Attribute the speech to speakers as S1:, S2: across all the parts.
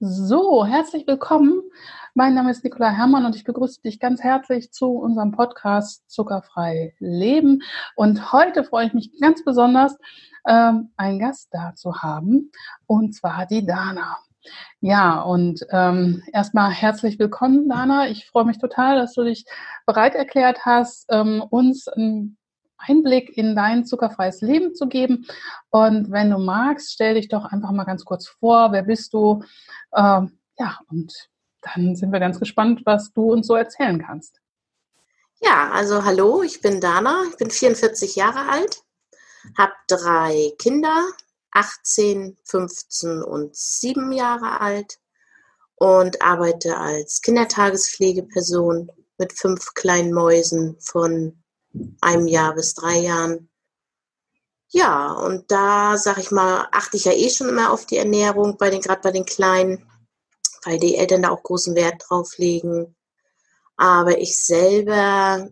S1: So, herzlich willkommen. Mein Name ist Nicola Herrmann und ich begrüße dich ganz herzlich zu unserem Podcast Zuckerfrei Leben. Und heute freue ich mich ganz besonders, ähm, einen Gast da zu haben, und zwar die Dana. Ja, und ähm, erstmal herzlich willkommen, Dana. Ich freue mich total, dass du dich bereit erklärt hast, ähm, uns einen Einblick in dein zuckerfreies Leben zu geben. Und wenn du magst, stell dich doch einfach mal ganz kurz vor, wer bist du? Ähm, ja, und dann sind wir ganz gespannt, was du uns so erzählen kannst.
S2: Ja, also hallo, ich bin Dana, ich bin 44 Jahre alt, habe drei Kinder, 18, 15 und 7 Jahre alt und arbeite als Kindertagespflegeperson mit fünf kleinen Mäusen von einem Jahr bis drei Jahren. Ja, und da sag ich mal, achte ich ja eh schon immer auf die Ernährung, bei den, gerade bei den Kleinen, weil die Eltern da auch großen Wert drauf legen. Aber ich selber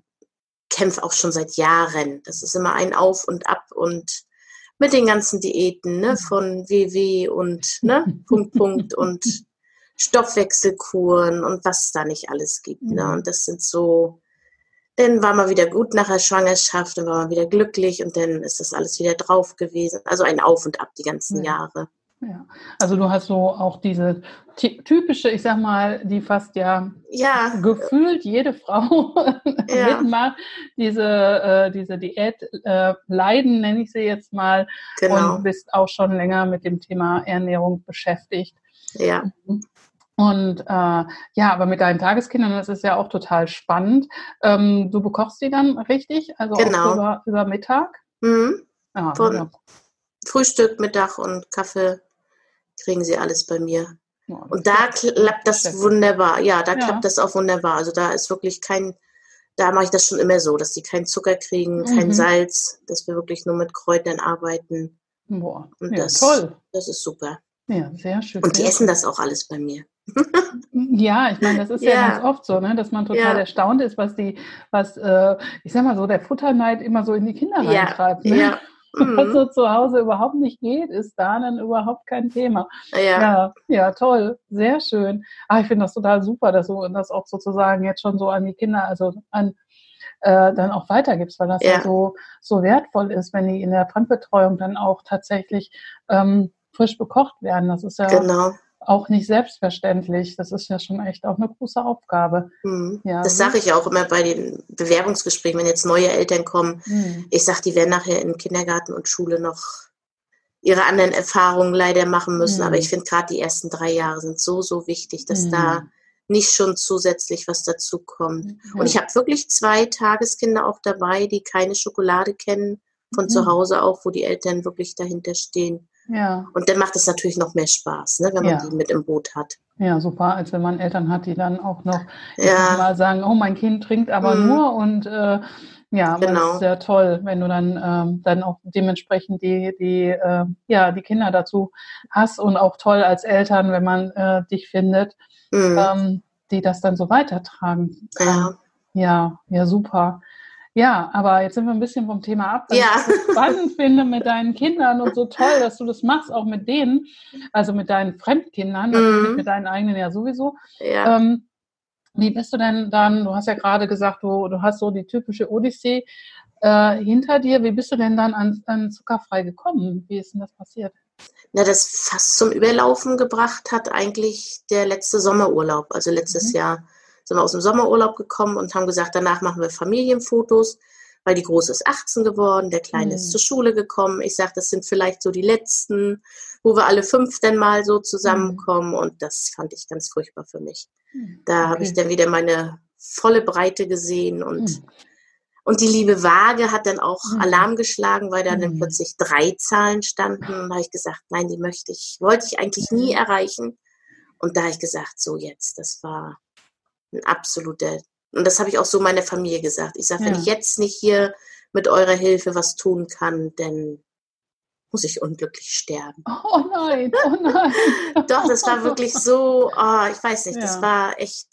S2: kämpfe auch schon seit Jahren. Das ist immer ein Auf und Ab und mit den ganzen Diäten, ne, von WW und ne, Punkt, Punkt und Stoffwechselkuren und was es da nicht alles gibt. Ne? Mhm. Und das sind so dann war man wieder gut nach der Schwangerschaft, dann war man wieder glücklich und dann ist das alles wieder drauf gewesen. Also ein Auf und Ab die ganzen ja. Jahre.
S1: Ja, also du hast so auch diese typische, ich sag mal, die fast ja, ja. gefühlt jede Frau ja. mitmacht, diese, äh, diese Diät äh, leiden, nenne ich sie jetzt mal, genau. und bist auch schon länger mit dem Thema Ernährung beschäftigt.
S2: Ja.
S1: Und äh, ja, aber mit deinen Tageskindern, das ist ja auch total spannend. Ähm, du bekochst die dann richtig, also genau. über, über Mittag?
S2: Mhm. Ja, Von ja. Frühstück, Mittag und Kaffee kriegen sie alles bei mir. Ja, und da klappt das wunderbar. Ja, da klappt das auch wunderbar. Also da ist wirklich kein, da mache ich das schon immer so, dass sie keinen Zucker kriegen, kein mhm. Salz, dass wir wirklich nur mit Kräutern arbeiten.
S1: Boah, und das, toll.
S2: Das ist super.
S1: Ja, sehr schön.
S2: Und die essen das auch alles bei mir.
S1: Ja, ich meine, das ist ja, ja ganz oft so, ne, dass man total ja. erstaunt ist, was die, was, äh, ich sag mal so, der Futterneid immer so in die Kinder ja. reintreibt. Ne? Ja. Mhm. Was so zu Hause überhaupt nicht geht, ist da dann überhaupt kein Thema. Ja, ja, ja toll, sehr schön. Ah, ich finde das total super, dass du das auch sozusagen jetzt schon so an die Kinder, also an äh, dann auch weitergibst, weil das ja. so, so wertvoll ist, wenn die in der Fremdbetreuung dann auch tatsächlich ähm, frisch bekocht werden. Das ist ja
S2: genau
S1: auch nicht selbstverständlich. Das ist ja schon echt auch eine große Aufgabe.
S2: Mhm. Ja, das sage ich auch immer bei den Bewerbungsgesprächen, wenn jetzt neue Eltern kommen. Mhm. Ich sage, die werden nachher in Kindergarten und Schule noch ihre anderen Erfahrungen leider machen müssen. Mhm. Aber ich finde gerade die ersten drei Jahre sind so, so wichtig, dass da mhm. nicht schon zusätzlich was dazu kommt. Mhm. Und ich habe wirklich zwei Tageskinder auch dabei, die keine Schokolade kennen, von zu mhm. Hause auch, wo die Eltern wirklich dahinter stehen.
S1: Ja.
S2: Und dann macht es natürlich noch mehr Spaß, ne, wenn man ja. die mit im Boot hat.
S1: Ja, super, als wenn man Eltern hat, die dann auch noch ja. mal sagen, oh, mein Kind trinkt aber mhm. nur und äh, ja, genau. das ist sehr toll, wenn du dann, ähm, dann auch dementsprechend die, die, äh, ja, die Kinder dazu hast und auch toll als Eltern, wenn man äh, dich findet, mhm. ähm, die das dann so weitertragen.
S2: Ja.
S1: Ja, ja, super. Ja, aber jetzt sind wir ein bisschen vom Thema ab,
S2: was ja.
S1: ich so spannend finde mit deinen Kindern und so toll, dass du das machst, auch mit denen, also mit deinen Fremdkindern, mhm. mit deinen eigenen ja sowieso.
S2: Ja.
S1: Ähm, wie bist du denn dann, du hast ja gerade gesagt, du, du hast so die typische Odyssee äh, hinter dir. Wie bist du denn dann an, an zuckerfrei gekommen? Wie ist denn das passiert?
S2: Na, das fast zum Überlaufen gebracht hat eigentlich der letzte Sommerurlaub, also letztes mhm. Jahr sind wir aus dem Sommerurlaub gekommen und haben gesagt, danach machen wir Familienfotos, weil die Große ist 18 geworden, der Kleine mhm. ist zur Schule gekommen. Ich sage, das sind vielleicht so die letzten, wo wir alle fünf dann mal so zusammenkommen mhm. und das fand ich ganz furchtbar für mich. Mhm. Da okay. habe ich dann wieder meine volle Breite gesehen und mhm. Und die liebe Waage hat dann auch mhm. Alarm geschlagen, weil da dann plötzlich drei Zahlen standen. Und da habe ich gesagt, nein, die möchte ich, wollte ich eigentlich nie erreichen. Und da habe ich gesagt, so jetzt, das war, ein absoluter, und das habe ich auch so meiner Familie gesagt. Ich sage, ja. wenn ich jetzt nicht hier mit eurer Hilfe was tun kann, dann muss ich unglücklich sterben.
S1: Oh nein, oh nein.
S2: Doch, das war wirklich so, oh, ich weiß nicht, ja. das war echt,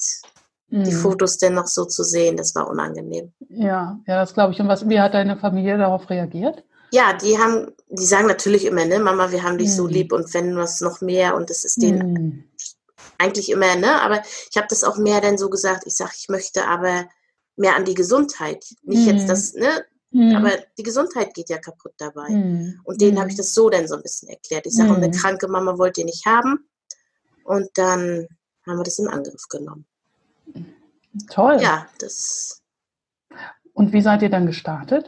S2: mhm. die Fotos denn noch so zu sehen, das war unangenehm.
S1: Ja, ja, das glaube ich. Und was, wie hat deine Familie darauf reagiert?
S2: Ja, die haben, die sagen natürlich immer, ne, Mama, wir haben dich mhm. so lieb und wenn was noch mehr und es ist denen mhm eigentlich immer, ne? Aber ich habe das auch mehr dann so gesagt, ich sage, ich möchte aber mehr an die Gesundheit. Nicht mhm. jetzt das, ne? Mhm. Aber die Gesundheit geht ja kaputt dabei. Mhm. Und denen habe ich mhm. das so dann so ein bisschen erklärt. Ich sage, eine mhm. kranke Mama wollt ihr nicht haben. Und dann haben wir das in Angriff genommen.
S1: Toll.
S2: Ja, das.
S1: Und wie seid ihr dann gestartet?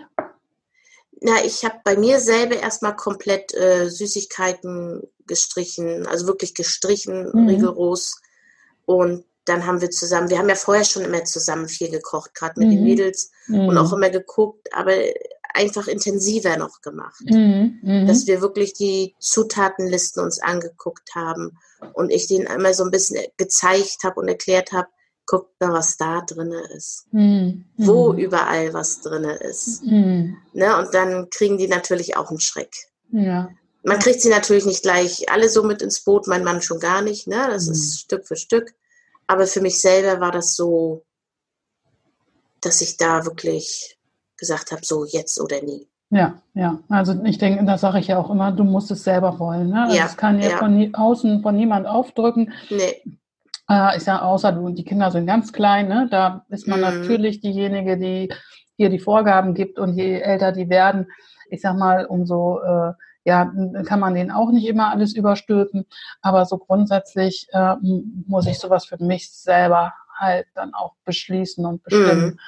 S2: Na, ich habe bei mir selber erstmal komplett äh, Süßigkeiten gestrichen, also wirklich gestrichen, mhm. rigoros. Und dann haben wir zusammen, wir haben ja vorher schon immer zusammen viel gekocht, gerade mit mhm. den Mädels mhm. und auch immer geguckt, aber einfach intensiver noch gemacht. Mhm. mhm. Dass wir wirklich die Zutatenlisten uns angeguckt haben und ich denen immer so ein bisschen gezeigt habe und erklärt habe, guckt mal, was da drin ist. Mhm. Wo überall was drin ist. Mhm. Ne? Und dann kriegen die natürlich auch einen Schreck. Ja. Man kriegt sie natürlich nicht gleich alle so mit ins Boot, mein Mann schon gar nicht. Ne? Das mhm. ist Stück für Stück. Aber für mich selber war das so, dass ich da wirklich gesagt habe, so jetzt oder nie.
S1: Ja, ja. Also ich denke, da sage ich ja auch immer, du musst es selber wollen. Ne? Ja, das kann ja, ja. von außen von niemand aufdrücken. Nee. Äh, ich sage, außer du, die Kinder sind ganz klein, ne? da ist man mhm. natürlich diejenige, die hier die Vorgaben gibt und je älter die werden, ich sag mal, umso äh, ja, kann man denen auch nicht immer alles überstülpen, aber so grundsätzlich äh, muss ich sowas für mich selber halt dann auch beschließen und bestimmen. Mhm.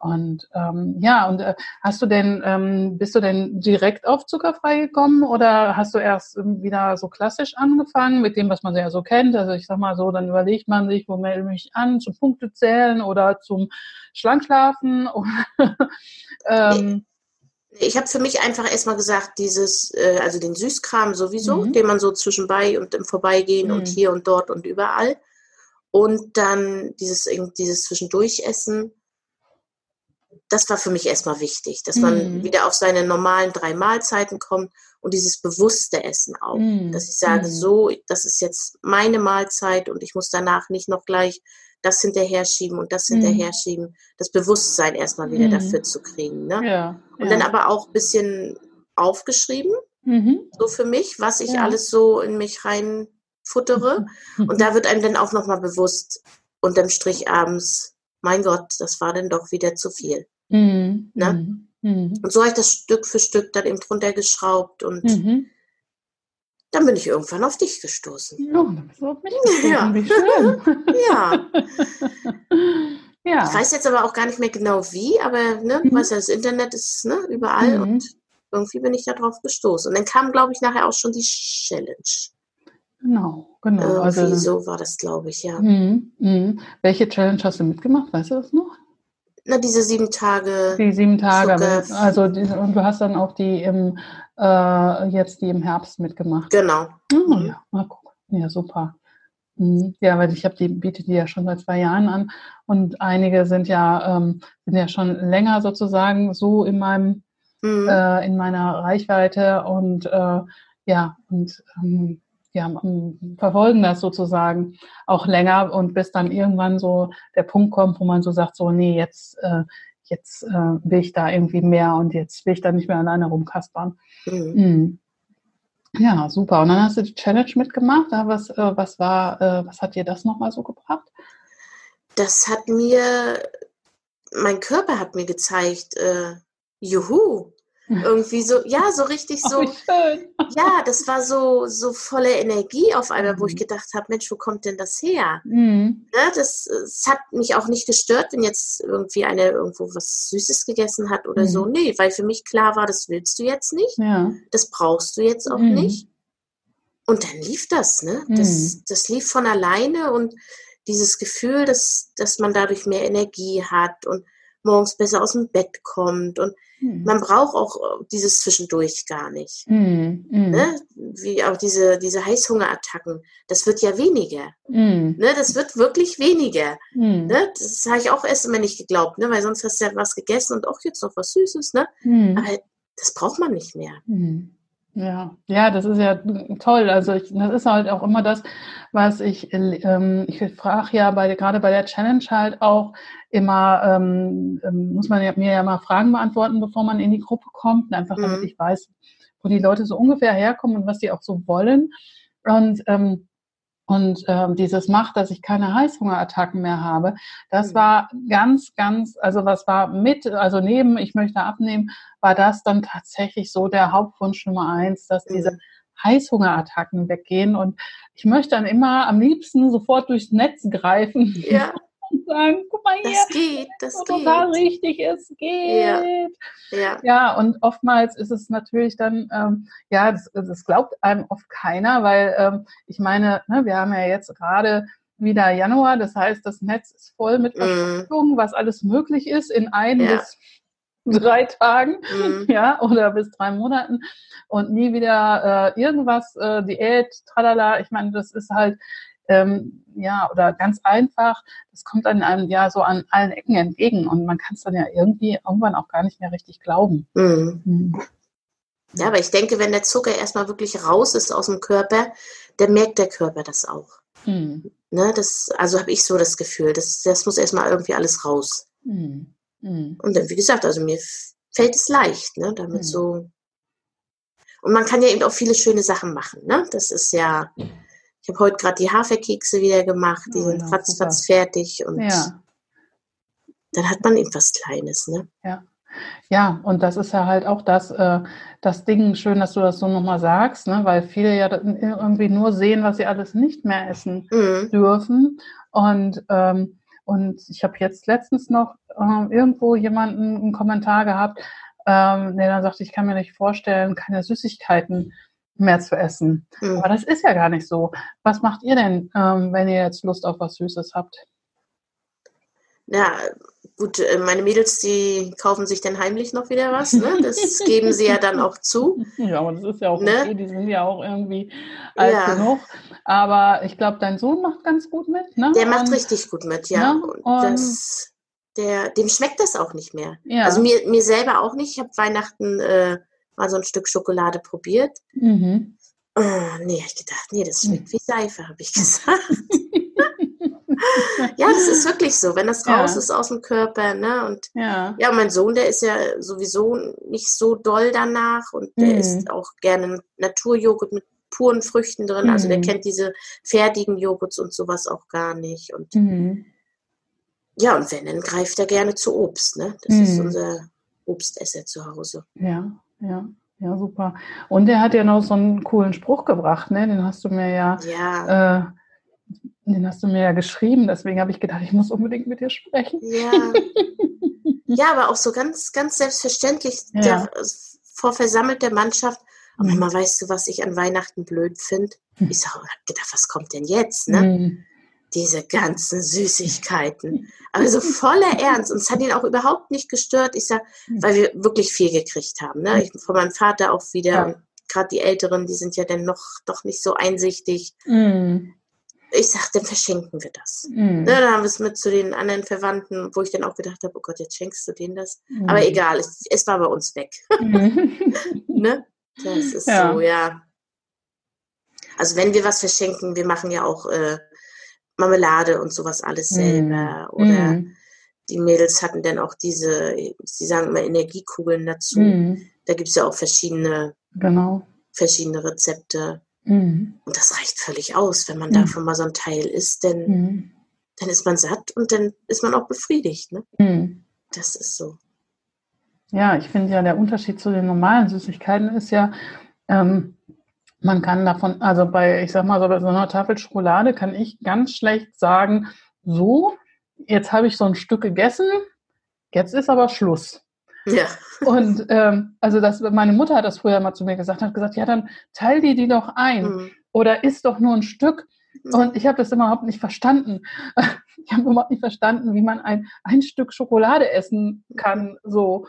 S1: Und ähm, ja, und äh, hast du denn, ähm, bist du denn direkt auf zuckerfrei gekommen oder hast du erst ähm, wieder so klassisch angefangen mit dem, was man ja so kennt? Also ich sag mal so, dann überlegt man sich, wo melde ich mich an, zum Punktezählen oder zum Schlankschlafen oder
S2: ähm, ich habe für mich einfach erstmal gesagt, dieses, äh, also den Süßkram sowieso, mhm. den man so zwischenbei und im Vorbeigehen mhm. und hier und dort und überall. Und dann dieses, dieses Zwischendurchessen das war für mich erstmal wichtig, dass man mhm. wieder auf seine normalen drei Mahlzeiten kommt und dieses bewusste Essen auch. Mhm. Dass ich sage, mhm. so, das ist jetzt meine Mahlzeit und ich muss danach nicht noch gleich das hinterher schieben und das mhm. hinterher schieben. Das Bewusstsein erstmal wieder mhm. dafür zu kriegen. Ne? Ja, und ja. dann aber auch ein bisschen aufgeschrieben, so für mich, was ich ja. alles so in mich reinfuttere. Und da wird einem dann auch nochmal bewusst, unterm Strich abends, mein Gott, das war dann doch wieder zu viel. Mhm. Ne? Mhm. mhm. Und so habe ich das Stück für Stück dann eben drunter geschraubt und mhm. dann bin ich irgendwann auf dich gestoßen. Ja, dann bist du auf mich gestoßen. Ja. Ja. ja. Ich weiß jetzt aber auch gar nicht mehr genau wie, aber ne, mhm. weißt ja, das Internet ist ne, überall mhm. und irgendwie bin ich da drauf gestoßen. Und dann kam, glaube ich, nachher auch schon die Challenge.
S1: Genau, genau.
S2: Irgendwie also, so war das, glaube ich, ja.
S1: Mhm, Welche Challenge hast du mitgemacht? Weißt du das noch?
S2: Na, diese sieben Tage.
S1: Die sieben Tage. Zucker. Also diese, und du hast dann auch die im äh, jetzt die im Herbst mitgemacht.
S2: Genau.
S1: Oh, ja, mal gucken. Ja, super. Mhm. Ja, weil ich habe die biete die ja schon seit zwei Jahren an und einige sind ja ähm, sind ja schon länger sozusagen so in meinem mhm. äh, in meiner Reichweite und äh, ja und ähm, ja, verfolgen das sozusagen auch länger und bis dann irgendwann so der Punkt kommt, wo man so sagt, so, nee, jetzt, äh, jetzt äh, will ich da irgendwie mehr und jetzt will ich da nicht mehr alleine rumkaspern. Mhm. Mhm. Ja, super. Und dann hast du die Challenge mitgemacht. Was, äh, was war, äh, was hat dir das nochmal so gebracht?
S2: Das hat mir, mein Körper hat mir gezeigt, äh, juhu, irgendwie so, ja, so richtig so. Oh, ja, das war so, so volle Energie auf einmal, wo ich mhm. gedacht habe, Mensch, wo kommt denn das her? Mhm. Ja, das, das hat mich auch nicht gestört, wenn jetzt irgendwie einer irgendwo was Süßes gegessen hat oder mhm. so. Nee, weil für mich klar war, das willst du jetzt nicht. Ja. Das brauchst du jetzt auch mhm. nicht. Und dann lief das, ne? Das, mhm. das lief von alleine und dieses Gefühl, dass, dass man dadurch mehr Energie hat und morgens besser aus dem Bett kommt und hm. Man braucht auch äh, dieses Zwischendurch gar nicht. Hm. Hm. Ne? Wie auch diese, diese Heißhungerattacken. Das wird ja weniger. Hm. Ne? Das wird wirklich weniger. Ne? Das habe ich auch erst immer nicht geglaubt, ne? weil sonst hast du ja was gegessen und auch jetzt noch was Süßes. Ne? Aber das braucht man nicht mehr.
S1: Ja, ja, das ist ja toll. Also ich, das ist halt auch immer das, was ich, ähm, ich frage ja bei, gerade bei der Challenge halt auch immer, ähm, ähm, muss man ja, mir ja mal Fragen beantworten, bevor man in die Gruppe kommt, einfach damit mhm. ich weiß, wo die Leute so ungefähr herkommen und was die auch so wollen. Und ähm, und ähm, dieses macht, dass ich keine Heißhungerattacken mehr habe, das mhm. war ganz, ganz, also was war mit, also neben, ich möchte abnehmen, war das dann tatsächlich so der Hauptwunsch Nummer eins, dass mhm. diese Heißhungerattacken weggehen. Und ich möchte dann immer am liebsten sofort durchs Netz greifen.
S2: Ja.
S1: Und sagen, guck mal hier,
S2: das geht, das
S1: geht. total richtig, es geht. Ja. ja. Ja. und oftmals ist es natürlich dann, ähm, ja, das, das, glaubt einem oft keiner, weil ähm, ich meine, ne, wir haben ja jetzt gerade wieder Januar, das heißt, das Netz ist voll mit mhm. Versprechungen, mm. was alles möglich ist in ein ja. bis drei Tagen, mhm. ja, oder bis drei Monaten und nie wieder äh, irgendwas, äh, Diät, tralala. Ich meine, das ist halt, ähm, ja, oder ganz einfach, das kommt dann einem ja so an allen Ecken entgegen und man kann es dann ja irgendwie irgendwann auch gar nicht mehr richtig glauben. Mhm.
S2: Mhm. Ja, aber ich denke, wenn der Zucker erstmal wirklich raus ist aus dem Körper, dann merkt der Körper das auch. Mhm. Ne, das, also habe ich so das Gefühl, das, das muss erstmal irgendwie alles raus. Mhm. Mhm. Und dann, wie gesagt, also mir fällt es leicht, ne, damit mhm. so. Und man kann ja eben auch viele schöne Sachen machen, ne? Das ist ja, ich habe heute gerade die Haferkekse wieder gemacht, die oh, sind ratzfatz fertig und ja. dann hat man eben was Kleines, ne?
S1: Ja. Ja, und das ist ja halt auch das, äh, das Ding, schön, dass du das so nochmal sagst, ne? weil viele ja irgendwie nur sehen, was sie alles nicht mehr essen mhm. dürfen. Und ähm, und ich habe jetzt letztens noch äh, irgendwo jemanden einen Kommentar gehabt, ähm, der dann sagte, ich kann mir nicht vorstellen, keine Süßigkeiten mehr zu essen. Mhm. Aber das ist ja gar nicht so. Was macht ihr denn, ähm, wenn ihr jetzt Lust auf was Süßes habt?
S2: Ja, gut, äh, meine Mädels, die kaufen sich dann heimlich noch wieder was. Ne? Das geben sie ja dann auch zu.
S1: Ja, aber das ist ja auch ne? okay, die sind ja auch irgendwie alt ja. genug. Aber ich glaube, dein Sohn macht ganz gut mit. Ne?
S2: Der macht und, richtig gut mit, ja. Ne? Das, der, dem schmeckt das auch nicht mehr. Ja. Also mir, mir selber auch nicht. Ich habe Weihnachten äh, mal so ein Stück Schokolade probiert. Mhm. Oh, nee, ich gedacht, nee, das schmeckt mhm. wie Seife, habe ich gesagt. ja, das ist wirklich so, wenn das raus ja. ist aus dem Körper, ne? Und ja. ja, mein Sohn, der ist ja sowieso nicht so doll danach und der mhm. isst auch gerne Naturjoghurt mit puren Früchten drin. Mhm. Also der mhm. kennt diese fertigen Joghurts und sowas auch gar nicht. Und mhm. ja, und wenn, dann greift er gerne zu Obst, ne? Das ist mhm. unser Obstesser zu Hause.
S1: Ja, ja. Ja, super. Und er hat ja noch so einen coolen Spruch gebracht, ne? Den hast du mir ja, ja. Äh, den hast du mir ja geschrieben, deswegen habe ich gedacht, ich muss unbedingt mit dir sprechen.
S2: Ja. ja, aber auch so ganz, ganz selbstverständlich ja. der, vor versammelter Mannschaft. Aber mhm. mal weißt du, was ich an Weihnachten blöd finde? Mhm. Ich habe gedacht, was kommt denn jetzt? Ne? Mhm. Diese ganzen Süßigkeiten. Also voller Ernst. Und es hat ihn auch überhaupt nicht gestört. Ich sage, mhm. weil wir wirklich viel gekriegt haben. Ne? Ich, von meinem Vater auch wieder. Ja. gerade die Älteren, die sind ja dann noch doch nicht so einsichtig. Mhm ich sagte, dann verschenken wir das. Mhm. Ne, dann haben wir es mit zu den anderen Verwandten, wo ich dann auch gedacht habe, oh Gott, jetzt schenkst du denen das. Mhm. Aber egal, es, es, war bei uns weg. Ne? Das ist ja. so, ja. Also wenn wir was verschenken, wir machen ja auch äh, Marmelade und sowas alles mhm. selber. Oder mhm. die Mädels hatten dann auch diese, sie sagen immer Energiekugeln dazu. Mhm. Da gibt es ja auch verschiedene,
S1: genau.
S2: verschiedene Rezepte. Mhm. Und das reicht völlig aus, wenn man mhm. davon mal so ein Teil isst, denn dann ist man satt und dann ist man auch befriedigt. Ne? Das ist so.
S1: Ja, ich finde ja, der Unterschied zu den normalen Süßigkeiten ist ja, ähm, man kann davon, also bei, ich sag mal so, bei so einer Tafel Schokolade kann ich ganz schlecht sagen, so, jetzt habe ich so ein Stück gegessen, jetzt ist aber Schluss.
S2: Ja.
S1: Und ähm, also das, meine Mutter hat das früher mal zu mir gesagt, hat gesagt, ja, dann teil die die doch ein mhm. oder isst doch nur ein Stück. Mhm. Und ich habe das überhaupt nicht verstanden. Ich habe überhaupt nicht verstanden, wie man ein, ein Stück Schokolade essen kann. So.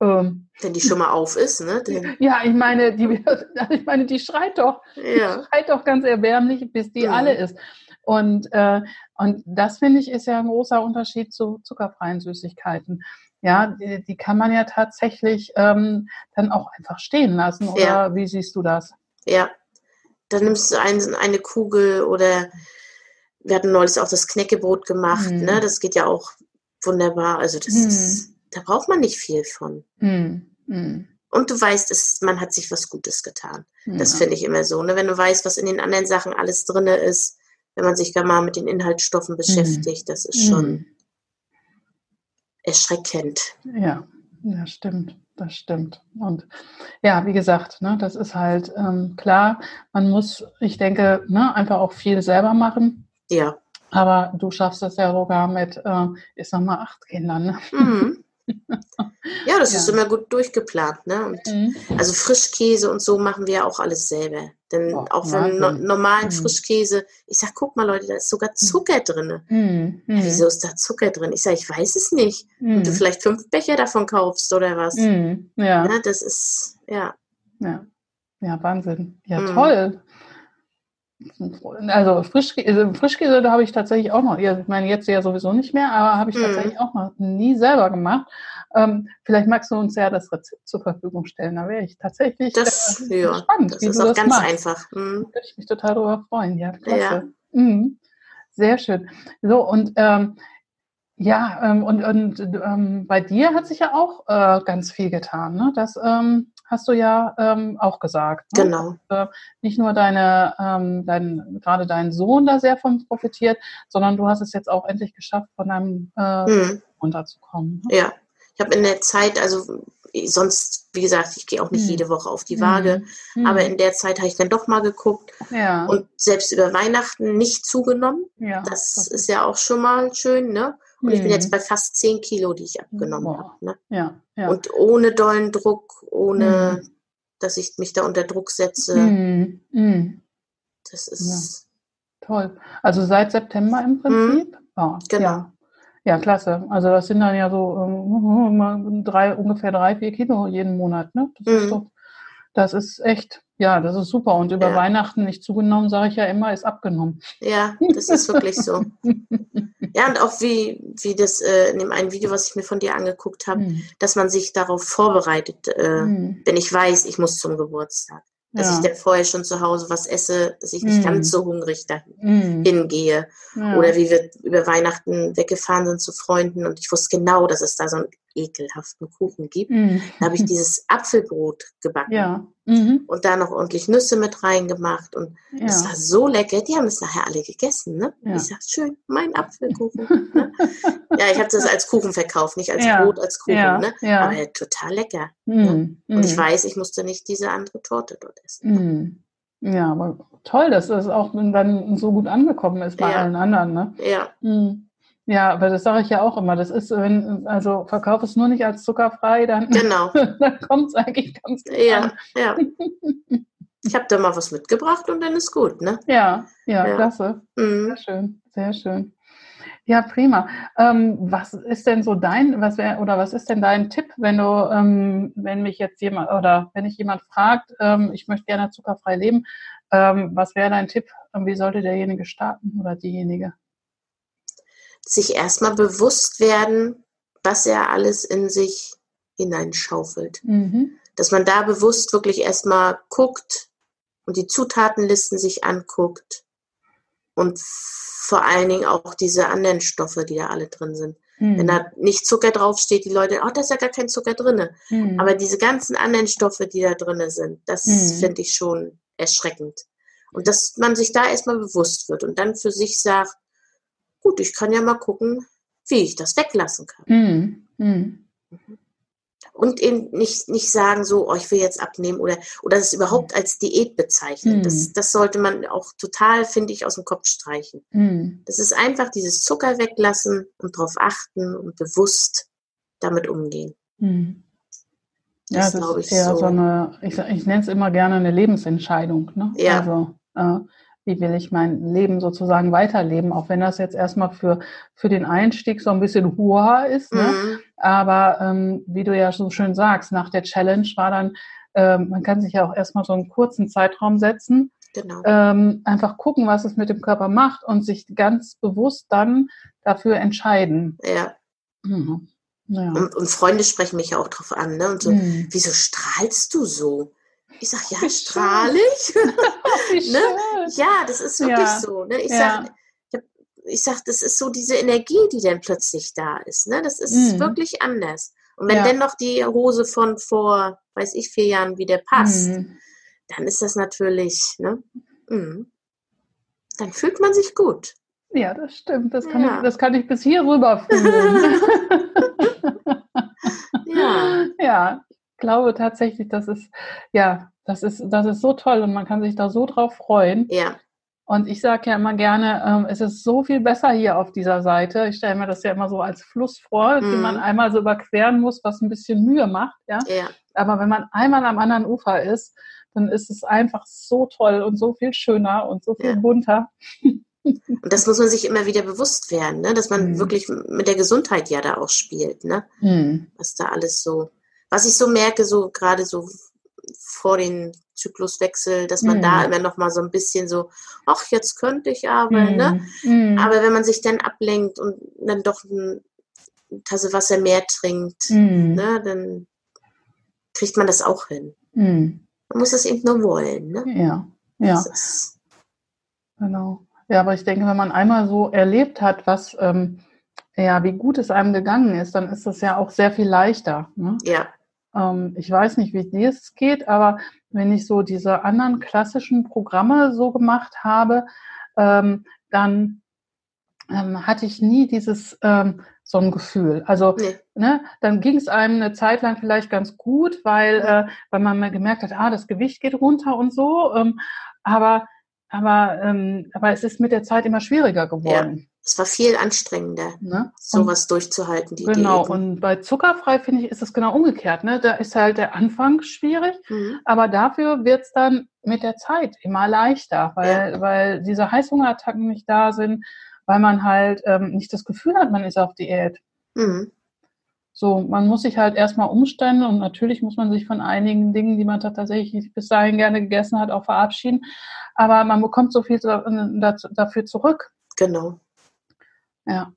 S2: Ähm, Wenn die schon mal auf ist, ne? Den
S1: ja, ich meine, die, ich meine, die schreit doch, ja. die schreit doch ganz erbärmlich, bis die ja. alle ist. Und, äh, und das finde ich ist ja ein großer Unterschied zu zuckerfreien Süßigkeiten ja, die, die kann man ja tatsächlich ähm, dann auch einfach stehen lassen. Oder ja. wie siehst du das?
S2: Ja, dann nimmst du ein, eine Kugel oder wir hatten neulich auch das Knäckebrot gemacht, mhm. ne? Das geht ja auch wunderbar. Also das mhm. ist, da braucht man nicht viel von. Mhm. mhm. Und du weißt, es, man hat sich was Gutes getan. Ja. Das finde ich immer so. Ne? Wenn du weißt, was in den anderen Sachen alles drin ist, wenn man sich da mal mit den Inhaltsstoffen
S1: Mhm.
S2: beschäftigt. Das ist schon
S1: Mhm.
S2: erschreckend.
S1: Ja, das stimmt, das stimmt. Und ja, wie gesagt, ne, das ist halt ähm, klar, man muss, ich denke, ne, einfach auch viel selber machen.
S2: Ja.
S1: Aber du schaffst das ja sogar mit, äh, ich sag mal, acht Kindern. Ne?
S2: Mhm. Ja, das
S1: Ja.
S2: ist immer gut durchgeplant. Ne?
S1: Mhm.
S2: also Frischkäse und so machen wir ja auch alles selber. Denn
S1: Oh,
S2: auch wenn no normalen
S1: Mhm.
S2: Frischkäse, ich sag, guck mal Leute, da ist sogar Zucker drin.
S1: Mhm.
S2: Ja, wieso ist da Zucker drin? Ich sage, ich weiß es nicht.
S1: Mhm.
S2: Und du vielleicht fünf Becher davon kaufst oder was.
S1: Mhm. Ja.
S2: Ja, das ist, ja.
S1: Ja, ja, Wahnsinn. Ja,
S2: Mhm.
S1: toll. Also Frischkäse, Frischkäse, da habe ich tatsächlich auch noch, ich meine jetzt ja sowieso nicht mehr, aber habe ich
S2: Mhm.
S1: tatsächlich auch noch nie selber gemacht. Ähm, vielleicht magst du uns ja das Rezept zur Verfügung stellen. Da wäre ich tatsächlich
S2: Das,
S1: äh,
S2: ja,
S1: gespannt,
S2: das
S1: wie
S2: ist
S1: du
S2: auch
S1: das
S2: ganz
S1: machst.
S2: einfach. Mhm.
S1: Da würde ich mich total darüber freuen. Ja, klasse.
S2: Ja.
S1: Mhm. Sehr schön. So, und ähm, ja, ähm, und, und ähm, bei dir hat sich ja auch äh, ganz viel getan. Ne? Das ähm, hast du ja ähm, auch gesagt. Ne?
S2: Genau.
S1: Dass, äh, nicht nur deine, ähm, dein, gerade dein Sohn da sehr von profitiert, sondern du hast es jetzt auch endlich geschafft, von deinem äh,
S2: Mhm.
S1: runterzukommen. Ne?
S2: Ja. Ich habe in der Zeit, also sonst, wie gesagt, ich gehe auch nicht
S1: Mhm.
S2: jede Woche auf die Waage,
S1: Mhm.
S2: aber in der Zeit habe ich dann doch mal geguckt
S1: ja,
S2: und selbst über Weihnachten nicht zugenommen.
S1: ja,
S2: Das ist ja auch schon mal schön, ne? Und ich bin
S1: Mhm.
S2: jetzt bei fast 10 Kilo, die ich abgenommen habe. Ne?
S1: ja, ja.
S2: Und ohne dollen Druck, ohne
S1: Mhm.
S2: dass ich mich da unter Druck setze.
S1: Mhm. Mhm.
S2: Das ist
S1: Toll. Also seit September im Prinzip? Ja,
S2: Mhm. Genau.
S1: Ja. ja, klasse. Also das sind dann ja so ähm, drei, ungefähr drei, vier Kilo jeden Monat. Ne? Das, ist
S2: Mhm.
S1: doch, das ist echt, ja, das ist super. Und über
S2: Ja.
S1: Weihnachten nicht zugenommen, sage ich ja immer, ist abgenommen.
S2: ja, das ist wirklich so. Ja, und auch wie, wie das äh, in dem einen Video, was ich mir von dir angeguckt habe,
S1: Mhm.
S2: dass man sich darauf vorbereitet, äh,
S1: Mhm.
S2: wenn ich weiß, ich muss zum Geburtstag. Dass
S1: Ja.
S2: ich dann vorher schon zu Hause was esse, dass ich nicht
S1: Mhm.
S2: ganz so hungrig dahin
S1: Mhm.
S2: hingehe.
S1: Ja.
S2: Oder wie wir über Weihnachten weggefahren sind zu Freunden und ich wusste genau, dass es da so einen ekelhaften Kuchen gibt.
S1: Mhm.
S2: Da habe ich dieses Apfelbrot gebacken
S1: Ja. Mhm.
S2: und da noch ordentlich Nüsse mit reingemacht und
S1: Ja.
S2: es war so lecker. Die haben es nachher alle gegessen. Ne?
S1: Ja.
S2: Ich sag, schön, mein Apfelkuchen. ne? Ja, ich habe das als Kuchen verkauft, nicht als. Brot, als Kuchen. Ne?
S1: Ja.
S2: Aber total lecker.
S1: Mhm.
S2: Und ich
S1: Mhm.
S2: weiß, ich musste nicht diese andere Torte dort essen.
S1: Mhm. Ja, aber toll, dass das auch dann so gut angekommen ist bei allen anderen. Ne?
S2: Ja,
S1: Hm. Ja, aber das sage ich ja auch immer. Das ist, wenn, also verkauf es nur nicht als zuckerfrei, dann,
S2: genau.
S1: dann kommt es eigentlich ganz gut
S2: Ja,
S1: an.
S2: ja. Ich habe da mal was mitgebracht und dann ist gut, ne?
S1: Ja, ja,
S2: Ja.
S1: klasse.
S2: Mhm.
S1: Sehr schön, sehr schön. Ja, prima. Ähm, was ist denn so dein, was wäre, oder was ist denn dein Tipp, wenn du, ähm, wenn mich jetzt jemand, oder wenn dich jemand fragt, ähm, ich möchte gerne zuckerfrei leben, ähm, was wäre dein Tipp? Wie sollte derjenige starten oder diejenige?
S2: Sich erstmal bewusst werden, was er alles in sich hineinschaufelt.
S1: Mhm.
S2: Dass man da bewusst wirklich erstmal guckt und die Zutatenlisten sich anguckt und vor allen Dingen auch diese anderen Stoffe, die da alle drin sind.
S1: Mhm.
S2: Wenn da nicht Zucker draufsteht, die Leute, oh, da ist ja gar kein Zucker drin.
S1: Mhm.
S2: Aber diese ganzen anderen Stoffe, die da drin sind, das
S1: Mhm.
S2: finde ich schon erschreckend. Und dass man sich da erstmal bewusst wird und dann für sich sagt, gut, ich kann ja mal gucken, wie ich das weglassen kann.
S1: Mhm. Mhm.
S2: Und eben nicht, nicht sagen so, oh, ich will jetzt abnehmen oder, oder das überhaupt als Diät bezeichnen.
S1: Mhm.
S2: Das, das sollte man auch total, finde ich, aus dem Kopf streichen. Das ist einfach dieses Zucker weglassen und darauf achten und bewusst damit umgehen.
S1: Mhm. Ja,
S2: Das
S1: das
S2: glaube
S1: ist
S2: ich
S1: eher so,
S2: so.
S1: eine, ich, ich nenne es immer gerne eine Lebensentscheidung. Ne?
S2: Ja.
S1: Also, äh, wie will ich mein Leben sozusagen weiterleben, auch wenn das jetzt erstmal für, für den Einstieg so ein bisschen Hua ist. Ne?
S2: Mhm.
S1: Aber ähm, wie du ja so schön sagst, nach der Challenge war dann, ähm, man kann sich ja auch erstmal so einen kurzen Zeitraum setzen,
S2: Genau.
S1: ähm, einfach gucken, was es mit dem Körper macht und sich ganz bewusst dann dafür entscheiden.
S2: Ja.
S1: Mhm. Ja.
S2: Und, und Freunde sprechen mich ja auch drauf an, ne? Und so,
S1: Mhm.
S2: wieso strahlst du so? Ich sag, ja, strahle ich? Ne? Ja, das ist wirklich
S1: Ja.
S2: so. Ne? Ich,
S1: Ja.
S2: sag, ich, sag, das ist so diese Energie, die dann plötzlich da ist. Ne? Das ist
S1: Mhm.
S2: wirklich anders. Und wenn
S1: Ja.
S2: dann noch die Hose von vor, weiß ich, vier Jahren wieder passt,
S1: Mhm.
S2: dann ist das natürlich, ne? Mhm. Dann fühlt man sich gut.
S1: Ja, das stimmt. Das kann, ja. ich, das kann ich bis hier rüber fühlen. ja. Ja, glaube tatsächlich, das ist, ja, das ist, das ist so toll und man kann sich da so drauf freuen.
S2: Ja.
S1: Und ich sage ja immer gerne, ähm, es ist so viel besser hier auf dieser Seite. Ich stelle mir das ja immer so als Fluss vor, mhm. den man einmal so überqueren muss, was ein bisschen Mühe macht. Ja?
S2: ja.
S1: Aber wenn man einmal am anderen Ufer ist, dann ist es einfach so toll und so viel schöner und so viel ja. bunter.
S2: Und das muss man sich immer wieder bewusst werden, ne? dass man mhm. wirklich mit der Gesundheit ja da auch spielt, ne? Mhm. Was da alles so, was ich so merke, so gerade so vor den Zykluswechsel, dass man mm. da mhm. immer noch mal so ein bisschen so, ach, jetzt könnte ich aber, mm. ne? Mm. Aber wenn man sich dann ablenkt und dann doch eine Tasse Wasser mehr trinkt, mhm. ne, dann kriegt man das auch hin. Mhm. Man muss es eben nur wollen, ne?
S1: Ja, ja. Genau. Ja, aber ich denke, wenn man einmal so erlebt hat, was, ähm, ja, wie gut es einem gegangen ist, dann ist das ja auch sehr viel leichter. Ne?
S2: Ja.
S1: Ähm, ich weiß nicht, wie dir es geht, aber wenn ich so diese anderen klassischen Programme so gemacht habe, ähm, dann ähm, hatte ich nie dieses ähm, so ein Gefühl. Also nee. ne, dann ging es einem eine Zeit lang vielleicht ganz gut, weil, äh, weil man mal gemerkt hat, ah, das Gewicht geht runter und so. Ähm, aber aber, ähm, aber es ist mit der Zeit immer schwieriger geworden.
S2: Ja, es war viel anstrengender, ne? sowas durchzuhalten.
S1: Die genau, Diäten. und bei zuckerfrei finde ich, ist es genau umgekehrt. Ne? Da ist halt der Anfang schwierig, mhm. aber dafür wird es dann mit der Zeit immer leichter, weil, ja. weil diese Heißhungerattacken nicht da sind, weil man halt ähm, nicht das Gefühl hat, man ist auf Diät. Mhm. So, man muss sich halt erstmal umstellen und natürlich muss man sich von einigen Dingen, die man tatsächlich bis dahin gerne gegessen hat, auch verabschieden. Aber man bekommt so viel dafür zurück.
S2: Genau.
S1: Ja.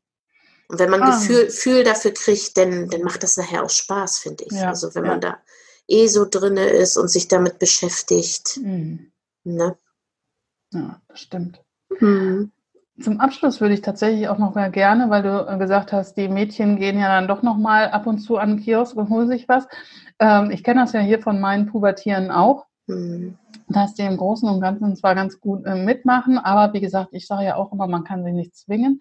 S2: Und wenn man ah. Gefühl, Gefühl dafür kriegt, dann, dann macht das nachher auch Spaß, finde ich. Ja, also wenn ja. man da eh so drinne ist und sich damit beschäftigt. Mhm. Ne?
S1: Ja, das stimmt. Mhm. Zum Abschluss würde ich tatsächlich auch noch mal gerne, weil du äh, gesagt hast, die Mädchen gehen ja dann doch noch mal ab und zu an den Kiosk und holen sich was. Ähm, ich kenne das ja hier von meinen Pubertieren auch, mhm. dass die im Großen und Ganzen zwar ganz gut äh, mitmachen, aber wie gesagt, ich sage ja auch immer, man kann sie nicht zwingen.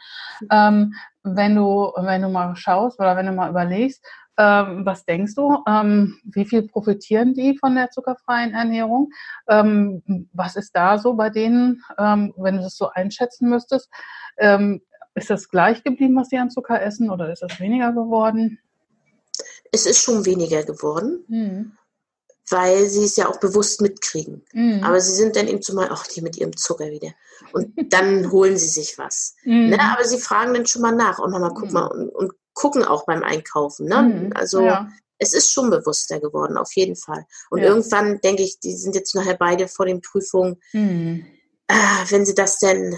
S1: Ähm, wenn du, wenn du mal schaust oder wenn du mal überlegst, ähm, was denkst du? Ähm, wie viel profitieren die von der zuckerfreien Ernährung? Ähm, was ist da so bei denen, ähm, wenn du das so einschätzen müsstest? Ähm, ist das gleich geblieben, was sie an Zucker essen oder ist das weniger geworden?
S2: Es ist schon weniger geworden. Mhm weil sie es ja auch bewusst mitkriegen. Mhm. Aber sie sind dann eben zumal, ach, die mit ihrem Zucker wieder. Und dann holen sie sich was. Mhm. Ne? Aber sie fragen dann schon mal nach, oh Mama, guck mhm. mal, und, und, gucken auch beim Einkaufen. Ne? Mhm, also ja. es ist schon bewusster geworden, auf jeden Fall. Und ja. irgendwann denke ich, die sind jetzt nachher beide vor den Prüfungen. Äh, wenn sie das denn,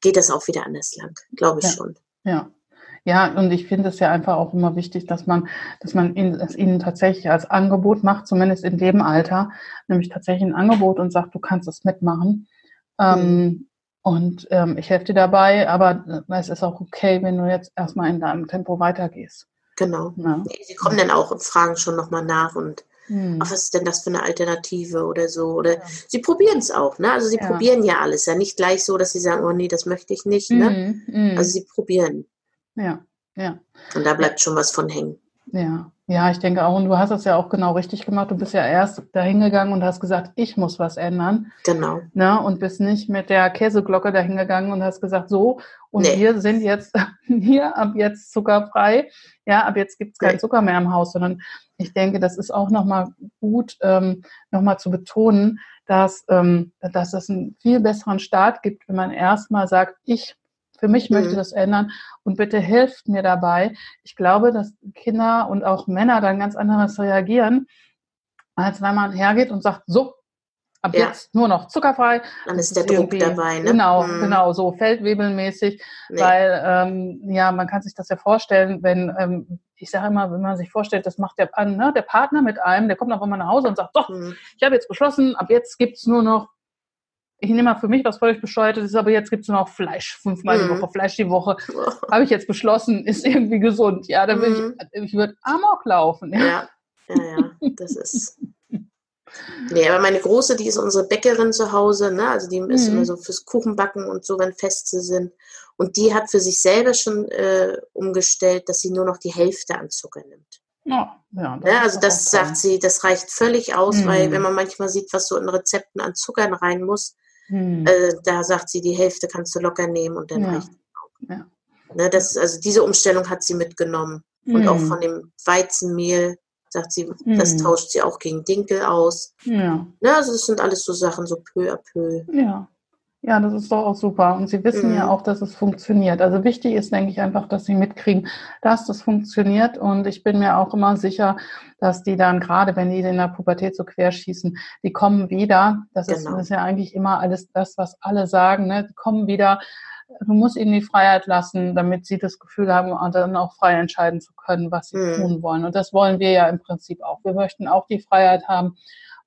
S2: geht das auch wieder anders lang, glaube ich
S1: ja.
S2: schon.
S1: Ja. Ja, und ich finde es ja einfach auch immer wichtig, dass man, dass man es ihnen tatsächlich als Angebot macht, zumindest in dem Alter, nämlich tatsächlich ein Angebot und sagt, du kannst es mitmachen. Ähm, mhm. Ähm, und ähm, ich helfe dir dabei, aber äh, es ist auch okay, wenn du jetzt erstmal in deinem Tempo weitergehst.
S2: Genau. Ja. Sie kommen dann auch und fragen schon nochmal nach und hm. ach, was ist denn das für eine Alternative oder so. Oder ja. sie probieren es auch, ne? Also sie ja. probieren ja alles. Ja nicht gleich so, dass sie sagen, oh nee, das möchte ich nicht. Ne? Mhm. Also sie probieren.
S1: Ja, ja.
S2: Und da bleibt schon was von hängen.
S1: Ja, ja, ich denke auch, und du hast es ja auch genau richtig gemacht. Du bist ja erst dahin gegangen und hast gesagt, ich muss was ändern.
S2: Genau.
S1: Ne? Und bist nicht mit der Käseglocke dahin gegangen und hast gesagt, so, und nee. wir sind jetzt hier ab jetzt zuckerfrei. Ja, ab jetzt gibt es keinen nee. Zucker mehr im Haus, sondern ich denke, das ist auch nochmal gut, ähm, nochmal zu betonen, dass, ähm, dass es einen viel besseren Start gibt, wenn man erstmal sagt, ich für mich mhm. möchte das ändern und bitte hilft mir dabei. Ich glaube, dass Kinder und auch Männer dann ganz anders reagieren, als wenn man hergeht und sagt, so, ab ja. jetzt nur noch zuckerfrei.
S2: Dann ist der Druck dabei,
S1: ne? Genau, mhm. genau, so feldwebelmäßig, nee. weil ähm, ja, man kann sich das ja vorstellen, wenn ähm, ich sage immer, wenn man sich vorstellt, das macht der, ne, der Partner mit einem, der kommt auch immer nach Hause und sagt, doch, mhm. ich habe jetzt beschlossen, ab jetzt gibt es nur noch ich nehme mal für mich was völlig bescheuertes, ist aber jetzt gibt es nur noch Fleisch, fünfmal mm. die mhm. Woche, Fleisch die Woche. Habe ich jetzt beschlossen, ist irgendwie gesund. Ja, dann würde ich, ich würde Amok laufen.
S2: Ja. ja, ja, ja, das ist. Nee, aber meine Große, die ist unsere Bäckerin zu Hause, ne? Also die ist
S1: Mhm.
S2: immer so fürs Kuchenbacken und so, wenn Feste sind. Und die hat für sich selber schon äh, umgestellt, dass sie nur noch die Hälfte an Zucker nimmt.
S1: Ja, ja,
S2: Ja,
S1: ist
S2: also
S1: doch
S2: das
S1: auch
S2: sagt sie, das reicht völlig aus, weil
S1: Mhm.
S2: wenn man manchmal sieht, was so in Rezepten an Zuckern rein muss,
S1: Mhm.
S2: äh, da sagt sie, die Hälfte kannst du locker nehmen und dann
S1: Ja.
S2: reicht
S1: Ja.
S2: Ne, das, also diese Umstellung hat sie mitgenommen. Und auch
S1: Mhm.
S2: von dem Weizenmehl, sagt sie, das
S1: Mhm.
S2: tauscht sie auch gegen Dinkel aus.
S1: Ja.
S2: Ne, also das sind alles so Sachen, so peu à peu.
S1: Ja. Ja, das ist doch auch super. Und Sie wissen
S2: Mhm.
S1: ja auch, dass es funktioniert. Also wichtig ist, denke ich, einfach, dass Sie mitkriegen, dass das funktioniert. Und ich bin mir auch immer sicher, dass die dann, gerade wenn die in der Pubertät so querschießen, die kommen wieder. Das ist,
S2: Genau.
S1: das ist ja eigentlich immer alles das, was alle sagen. Ne? Die kommen wieder. Du musst ihnen die Freiheit lassen, damit sie das Gefühl haben, dann auch frei entscheiden zu können, was sie
S2: Mhm.
S1: tun wollen. Und das wollen wir ja im Prinzip auch. Wir möchten auch die Freiheit haben,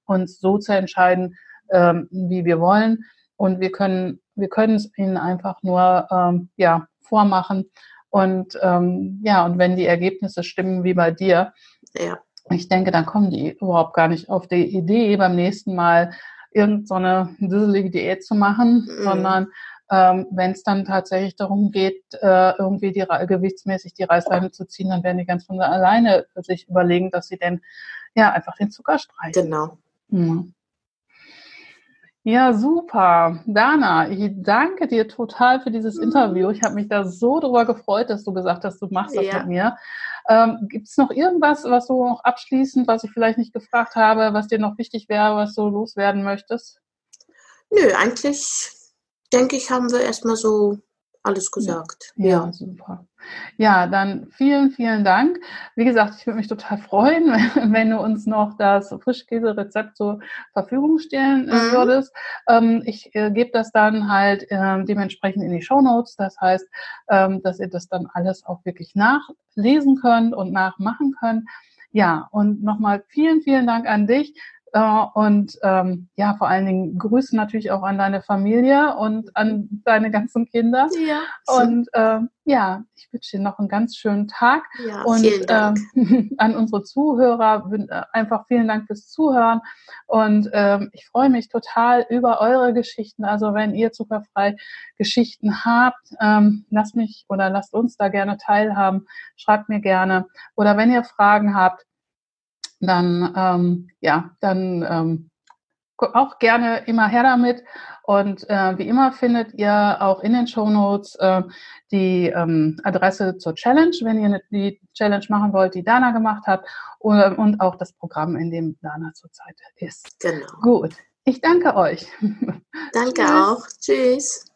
S1: uns so zu entscheiden, ähm, wie wir wollen. Und wir können, wir können es ihnen einfach nur ähm, ja, vormachen. Und ähm, ja, und wenn die Ergebnisse stimmen wie bei dir,
S2: Ja,
S1: ich denke, dann kommen die überhaupt gar nicht auf die Idee, beim nächsten Mal irgendeine so düsselige Diät zu machen,
S2: Mhm.
S1: sondern ähm, wenn es dann tatsächlich darum geht, äh, irgendwie die, gewichtsmäßig die Reißleine zu ziehen, dann werden die ganz von alleine sich überlegen, dass sie denn ja einfach den Zucker streichen.
S2: genau.
S1: Mhm. Ja, super. Dana, ich danke dir total für dieses
S2: Mhm.
S1: Interview. Ich habe mich da so drüber gefreut, dass du gesagt hast, du machst das
S2: Ja.
S1: mit mir. Ähm, Gibt es noch irgendwas, was du noch abschließend, was ich vielleicht nicht gefragt habe, was dir noch wichtig wäre, was du loswerden möchtest?
S2: Nö, eigentlich denke ich, haben wir erstmal so alles gesagt.
S1: Ja, super. Ja, dann vielen, vielen Dank. Wie gesagt, ich würde mich total freuen, wenn du uns noch das Frischkäse-Rezept zur Verfügung stellen äh,
S2: Mhm.
S1: würdest. Ähm, ich äh, gebe das dann halt äh, dementsprechend in die Shownotes. Das heißt, ähm, dass ihr das dann alles auch wirklich nachlesen könnt und nachmachen könnt. Ja, und nochmal vielen, vielen Dank an dich. Äh, Und ähm, ja, vor allen Dingen Grüße natürlich auch an deine Familie und an deine ganzen Kinder.
S2: Ja,
S1: Und ähm, ja, ich wünsche dir noch einen ganz schönen Tag.
S2: ja
S1: Und
S2: vielen Dank.
S1: ähm, an unsere Zuhörer äh, einfach vielen Dank fürs Zuhören. Und ähm, ich freue mich total über eure Geschichten. Also wenn ihr zuckerfrei Geschichten habt, ähm, lasst mich oder lasst uns da gerne teilhaben. Schreibt mir gerne. Oder wenn ihr Fragen habt, dann ähm, ja, dann ähm, auch gerne immer her damit. Und äh, wie immer findet ihr auch in den Show Notes äh, die ähm, Adresse zur Challenge, wenn ihr die Challenge machen wollt, die Dana gemacht hat, und, und auch das Programm, in dem Dana zurzeit ist.
S2: Genau.
S1: Gut, ich danke euch.
S2: Danke
S1: Tschüss.
S2: auch. Tschüss.